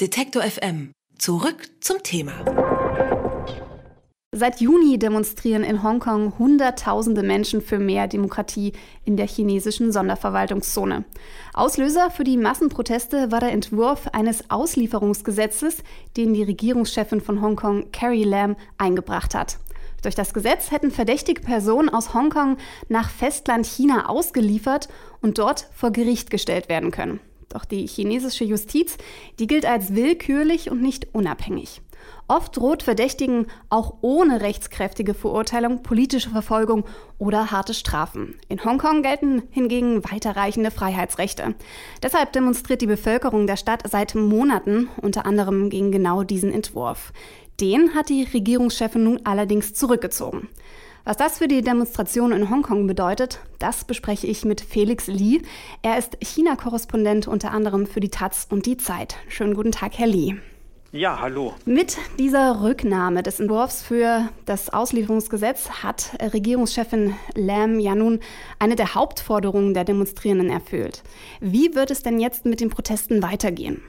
Detektor FM. Zurück zum Thema. Seit Juni demonstrieren in Hongkong Hunderttausende Menschen für mehr Demokratie in der chinesischen Sonderverwaltungszone. Auslöser für die Massenproteste war der Entwurf eines Auslieferungsgesetzes, den die Regierungschefin von Hongkong, Carrie Lam, eingebracht hat. Durch das Gesetz hätten verdächtige Personen aus Hongkong nach Festland China ausgeliefert und dort vor Gericht gestellt werden können. Doch die chinesische Justiz, die gilt als willkürlich und nicht unabhängig. Oft droht Verdächtigen auch ohne rechtskräftige Verurteilung politische Verfolgung oder harte Strafen. In Hongkong gelten hingegen weiterreichende Freiheitsrechte. Deshalb demonstriert die Bevölkerung der Stadt seit Monaten unter anderem gegen genau diesen Entwurf. Den hat die Regierungschefin nun allerdings zurückgezogen. Was das für die Demonstration in Hongkong bedeutet, das bespreche ich mit Felix Li. Er ist China-Korrespondent unter anderem für die Taz und die Zeit. Schönen guten Tag, Herr Li. Ja, hallo. Mit dieser Rücknahme des Entwurfs für das Auslieferungsgesetz hat Regierungschefin Lam ja nun eine der Hauptforderungen der Demonstrierenden erfüllt. Wie wird es denn jetzt mit den Protesten weitergehen?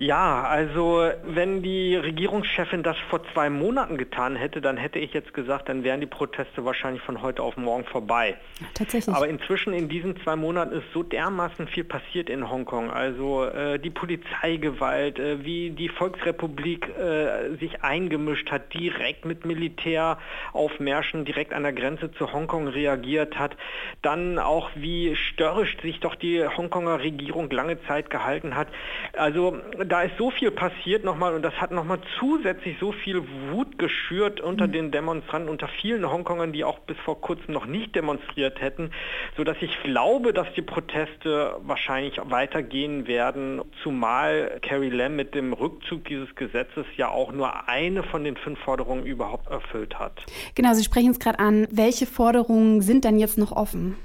Ja, also wenn die Regierungschefin das vor zwei Monaten getan hätte, dann hätte ich jetzt gesagt, dann wären die Proteste wahrscheinlich von heute auf morgen vorbei. Tatsächlich. Aber inzwischen in diesen zwei Monaten ist so dermaßen viel passiert in Hongkong. Also äh, die Polizeigewalt, äh, wie die Volksrepublik äh, sich eingemischt hat, direkt mit Militäraufmärschen direkt an der Grenze zu Hongkong reagiert hat. Dann auch wie störrisch sich doch die Hongkonger Regierung lange Zeit gehalten hat. Also da ist so viel passiert nochmal und das hat nochmal zusätzlich so viel Wut geschürt unter mhm. den Demonstranten, unter vielen Hongkongern, die auch bis vor kurzem noch nicht demonstriert hätten, sodass ich glaube, dass die Proteste wahrscheinlich weitergehen werden, zumal Carrie Lam mit dem Rückzug dieses Gesetzes ja auch nur eine von den fünf Forderungen überhaupt erfüllt hat. Genau, Sie sprechen es gerade an. Welche Forderungen sind denn jetzt noch offen?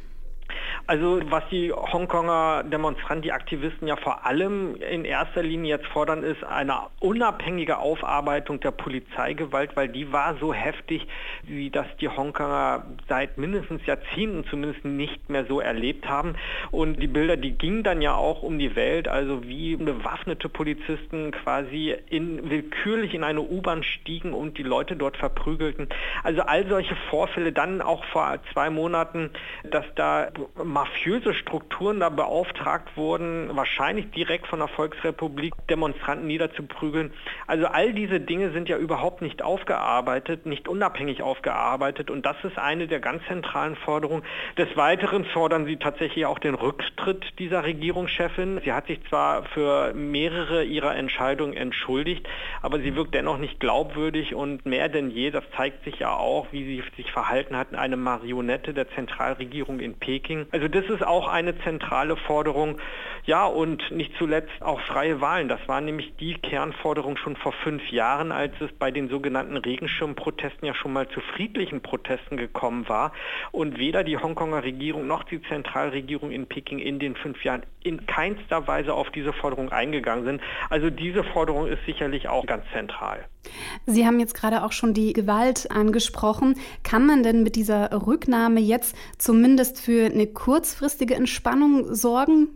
Also was die Hongkonger Demonstranten, die Aktivisten ja vor allem in erster Linie jetzt fordern, ist eine unabhängige Aufarbeitung der Polizeigewalt, weil die war so heftig, wie das die Hongkonger seit mindestens Jahrzehnten zumindest nicht mehr so erlebt haben. Und die Bilder, die gingen dann ja auch um die Welt, also wie bewaffnete Polizisten quasi in, willkürlich in eine U-Bahn stiegen und die Leute dort verprügelten. Also all solche Vorfälle, dann auch vor zwei Monaten, dass da mafiöse Strukturen da beauftragt wurden, wahrscheinlich direkt von der Volksrepublik Demonstranten niederzuprügeln. Also all diese Dinge sind ja überhaupt nicht aufgearbeitet, nicht unabhängig aufgearbeitet und das ist eine der ganz zentralen Forderungen. Des Weiteren fordern sie tatsächlich auch den Rücktritt dieser Regierungschefin. Sie hat sich zwar für mehrere ihrer Entscheidungen entschuldigt, aber sie wirkt dennoch nicht glaubwürdig und mehr denn je, das zeigt sich ja auch, wie sie sich verhalten hat, eine Marionette der Zentralregierung in Peking. Also also das ist auch eine zentrale Forderung. Ja, und nicht zuletzt auch freie Wahlen. Das war nämlich die Kernforderung schon vor fünf Jahren, als es bei den sogenannten Regenschirmprotesten ja schon mal zu friedlichen Protesten gekommen war. Und weder die Hongkonger Regierung noch die Zentralregierung in Peking in den fünf Jahren in keinster Weise auf diese Forderung eingegangen sind. Also diese Forderung ist sicherlich auch ganz zentral. Sie haben jetzt gerade auch schon die Gewalt angesprochen. Kann man denn mit dieser Rücknahme jetzt zumindest für eine kurzfristige Entspannung sorgen?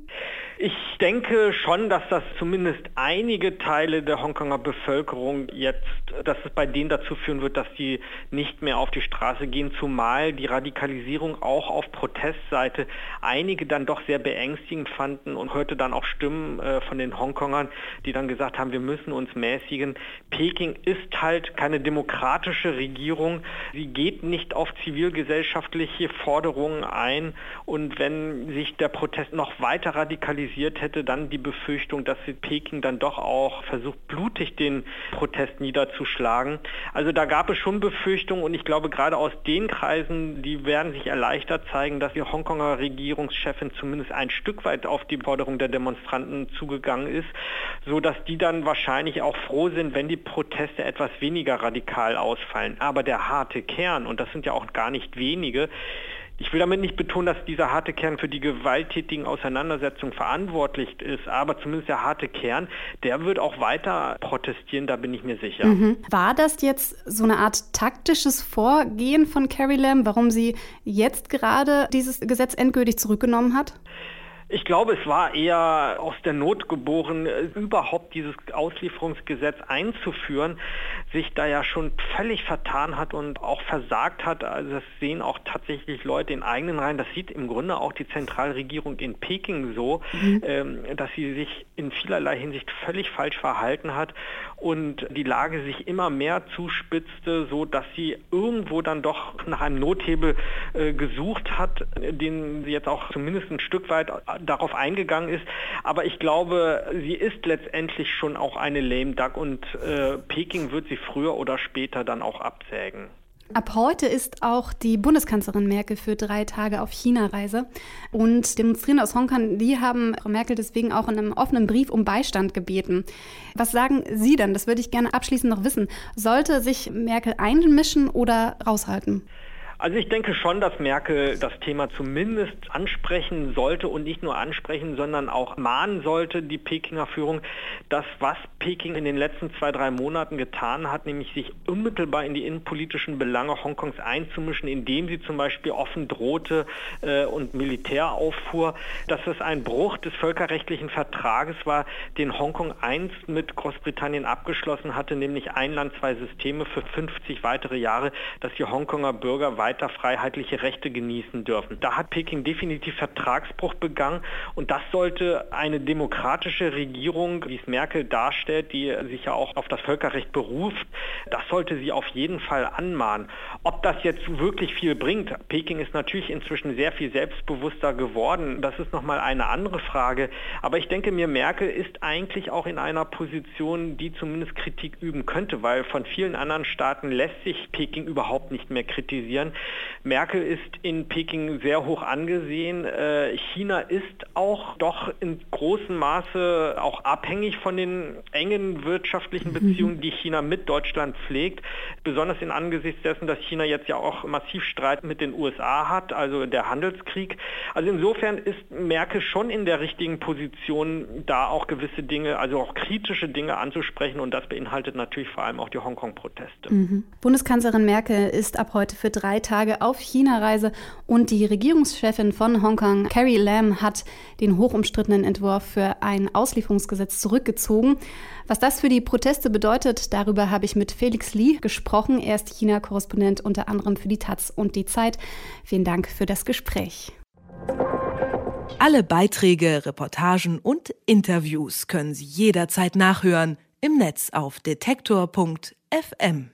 Ich denke schon, dass das zumindest einige Teile der Hongkonger Bevölkerung jetzt, dass es bei denen dazu führen wird, dass die nicht mehr auf die Straße gehen, zumal die Radikalisierung auch auf Protestseite einige dann doch sehr beängstigend fanden und hörte dann auch Stimmen äh, von den Hongkongern, die dann gesagt haben, wir müssen uns mäßigen. Peking ist halt keine demokratische Regierung. Sie geht nicht auf zivilgesellschaftliche Forderungen ein und wenn sich der Protest noch weiter radikalisiert, realisiert hätte, dann die Befürchtung, dass Peking dann doch auch versucht, blutig den Protest niederzuschlagen. Also da gab es schon Befürchtungen und ich glaube gerade aus den Kreisen, die werden sich erleichtert zeigen, dass die Hongkonger Regierungschefin zumindest ein Stück weit auf die Forderung der Demonstranten zugegangen ist, so dass die dann wahrscheinlich auch froh sind, wenn die Proteste etwas weniger radikal ausfallen. Aber der harte Kern, und das sind ja auch gar nicht wenige, ich will damit nicht betonen, dass dieser harte Kern für die gewalttätigen Auseinandersetzungen verantwortlich ist, aber zumindest der harte Kern, der wird auch weiter protestieren, da bin ich mir sicher. Mhm. War das jetzt so eine Art taktisches Vorgehen von Carrie Lam, warum sie jetzt gerade dieses Gesetz endgültig zurückgenommen hat? Ich glaube, es war eher aus der Not geboren, äh, überhaupt dieses Auslieferungsgesetz einzuführen, sich da ja schon völlig vertan hat und auch versagt hat. Also das sehen auch tatsächlich Leute in eigenen Reihen. Das sieht im Grunde auch die Zentralregierung in Peking so, mhm. ähm, dass sie sich in vielerlei Hinsicht völlig falsch verhalten hat und die Lage sich immer mehr zuspitzte, so dass sie irgendwo dann doch nach einem Nothebel äh, gesucht hat, den sie jetzt auch zumindest ein Stück weit darauf eingegangen ist. Aber ich glaube, sie ist letztendlich schon auch eine lame duck und äh, Peking wird sie früher oder später dann auch absägen. Ab heute ist auch die Bundeskanzlerin Merkel für drei Tage auf China-Reise. Und Demonstrierende aus Hongkong, die haben Frau Merkel deswegen auch in einem offenen Brief um Beistand gebeten. Was sagen Sie denn? Das würde ich gerne abschließend noch wissen. Sollte sich Merkel einmischen oder raushalten? Also ich denke schon, dass Merkel das Thema zumindest ansprechen sollte und nicht nur ansprechen, sondern auch mahnen sollte, die Pekinger Führung, dass was Peking in den letzten zwei, drei Monaten getan hat, nämlich sich unmittelbar in die innenpolitischen Belange Hongkongs einzumischen, indem sie zum Beispiel offen drohte äh, und Militär auffuhr, dass es ein Bruch des völkerrechtlichen Vertrages war, den Hongkong einst mit Großbritannien abgeschlossen hatte, nämlich ein Land, zwei Systeme für 50 weitere Jahre, dass die Hongkonger Bürger weiter weiter freiheitliche Rechte genießen dürfen. Da hat Peking definitiv Vertragsbruch begangen und das sollte eine demokratische Regierung, wie es Merkel darstellt, die sich ja auch auf das Völkerrecht beruft, das sollte sie auf jeden Fall anmahnen. Ob das jetzt wirklich viel bringt, Peking ist natürlich inzwischen sehr viel selbstbewusster geworden, das ist nochmal eine andere Frage. Aber ich denke mir, Merkel ist eigentlich auch in einer Position, die zumindest Kritik üben könnte, weil von vielen anderen Staaten lässt sich Peking überhaupt nicht mehr kritisieren. Merkel ist in Peking sehr hoch angesehen. Äh, China ist auch doch in großem Maße auch abhängig von den engen wirtschaftlichen mhm. Beziehungen, die China mit Deutschland pflegt. Besonders in Angesicht dessen, dass China jetzt ja auch massiv Streit mit den USA hat, also der Handelskrieg. Also insofern ist Merkel schon in der richtigen Position, da auch gewisse Dinge, also auch kritische Dinge anzusprechen und das beinhaltet natürlich vor allem auch die Hongkong-Proteste. Mhm. Bundeskanzlerin Merkel ist ab heute für drei Tage auf China-Reise und die Regierungschefin von Hongkong, Carrie Lam, hat den hochumstrittenen Entwurf für ein Auslieferungsgesetz zurückgezogen. Was das für die Proteste bedeutet, darüber habe ich mit Felix Lee gesprochen. Er ist China-Korrespondent unter anderem für die Taz und die Zeit. Vielen Dank für das Gespräch. Alle Beiträge, Reportagen und Interviews können Sie jederzeit nachhören im Netz auf detektor.fm.